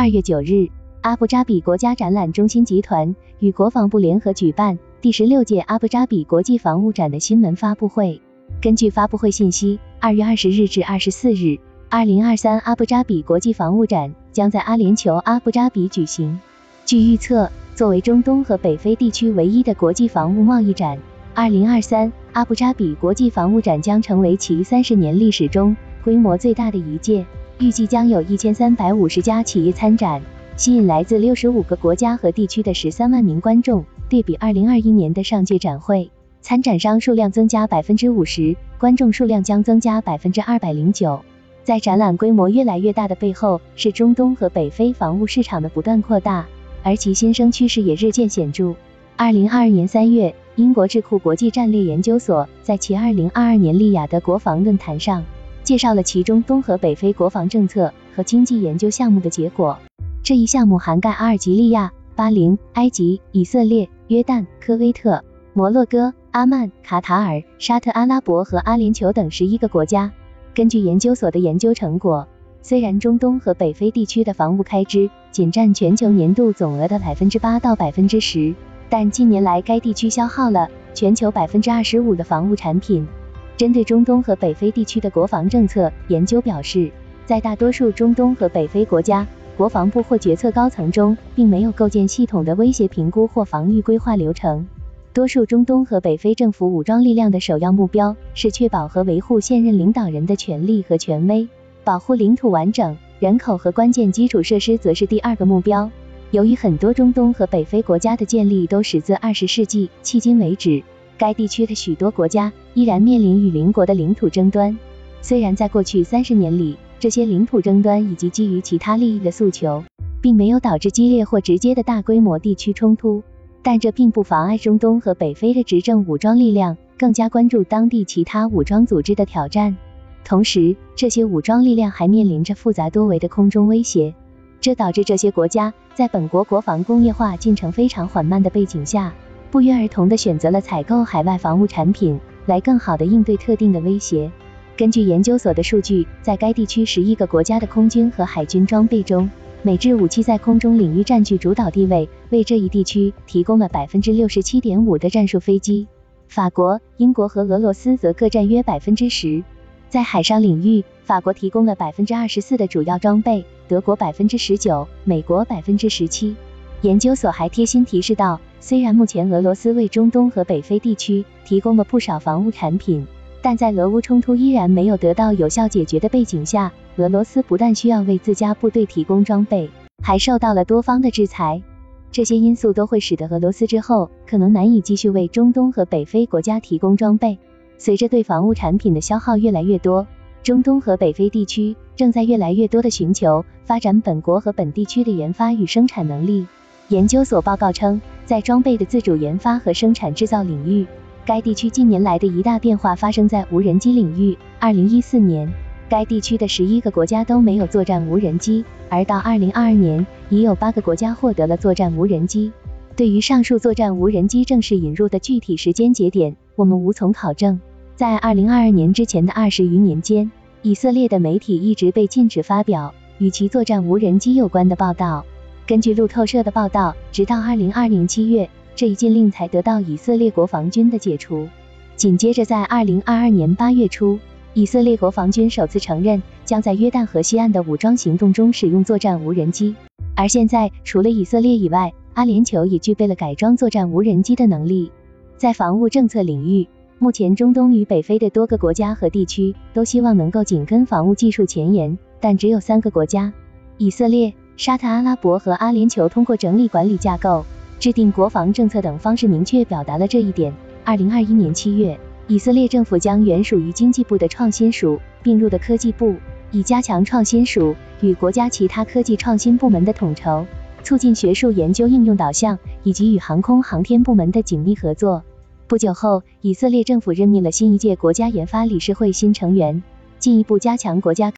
二月九日，阿布扎比国家展览中心集团与国防部联合举办第十六届阿布扎比国际防务展的新闻发布会。根据发布会信息，二月二十日至二十四日，二零二三阿布扎比国际防务展将在阿联酋阿布扎比举行。据预测，作为中东和北非地区唯一的国际防务贸易展，二零二三阿布扎比国际防务展将成为其三十年历史中规模最大的一届，预计将有一千三百五十家企业参展，吸引来自六十五个国家和地区的十三万名观众。对比二零二一年的上届展会，参展商数量增加百分之五十，观众数量将增加百分之二百零九。在展览规模越来越大的背后，是中东和北非防务市场的不断扩大，而其新生趋势也日渐显著。二零二二年三月，英国智库国际战略研究所在其二零二二年利雅得国防论坛上，介绍了其中东和北非国防政策和经济研究项目的结果。这一项目涵盖阿尔及利亚、巴林、埃及、以色列、约旦、科威特、摩洛哥、阿曼、卡塔尔、沙特阿拉伯和阿联酋等十一个国家。根据研究所的研究成果，虽然中东和北非地区的防务开支仅占全球年度总额的百分之八到百分之十。但近年来，该地区消耗了全球百分之二十五的防务产品。针对中东和北非地区的国防政策，研究表示，在大多数中东和北非国家，国防部或决策高层中，并没有构建系统的威胁评估或防御规划流程。多数中东和北非政府武装力量的首要目标是确保和维护现任领导人的权利和权威，保护领土完整，人口和关键基础设施则是第二个目标。由于很多中东和北非国家的建立都始自二十世纪，迄今为止，该地区的许多国家依然面临与邻国的领土争端。虽然在过去三十年里，这些领土争端以及基于其他利益的诉求，并没有导致激烈或直接的大规模地区冲突，但这并不妨碍中东和北非的执政武装力量更加关注当地其他武装组织的挑战。同时，这些武装力量还面临着复杂多维的空中威胁。这导致这些国家在本国国防工业化进程非常缓慢的背景下，不约而同地选择了采购海外防务产品，来更好地应对特定的威胁。根据研究所的数据，在该地区十一个国家的空军和海军装备中，美制武器在空中领域占据主导地位，为这一地区提供了百分之六十七点五的战术飞机。法国、英国和俄罗斯则各占约百分之十。在海上领域，法国提供了百分之二十四的主要装备。德国百分之十九，美国百分之十七。研究所还贴心提示到，虽然目前俄罗斯为中东和北非地区提供了不少防务产品，但在俄乌冲突依然没有得到有效解决的背景下，俄罗斯不但需要为自家部队提供装备，还受到了多方的制裁。这些因素都会使得俄罗斯之后可能难以继续为中东和北非国家提供装备。随着对防务产品的消耗越来越多。中东和北非地区正在越来越多的寻求发展本国和本地区的研发与生产能力。研究所报告称，在装备的自主研发和生产制造领域，该地区近年来的一大变化发生在无人机领域。二零一四年，该地区的十一个国家都没有作战无人机，而到二零二二年，已有八个国家获得了作战无人机。对于上述作战无人机正式引入的具体时间节点，我们无从考证。在二零二二年之前的二十余年间，以色列的媒体一直被禁止发表与其作战无人机有关的报道。根据路透社的报道，直到二零二零七月，这一禁令才得到以色列国防军的解除。紧接着，在二零二二年八月初，以色列国防军首次承认将在约旦河西岸的武装行动中使用作战无人机。而现在，除了以色列以外，阿联酋也具备了改装作战无人机的能力。在防务政策领域，目前，中东与北非的多个国家和地区都希望能够紧跟防务技术前沿，但只有三个国家——以色列、沙特阿拉伯和阿联酋——通过整理管理架构、制定国防政策等方式明确表达了这一点。二零二一年七月，以色列政府将原属于经济部的创新署并入的科技部，以加强创新署与国家其他科技创新部门的统筹，促进学术研究应用导向以及与航空航天部门的紧密合作。不久后，以色列政府任命了新一届国家研发理事会新成员，进一步加强国家。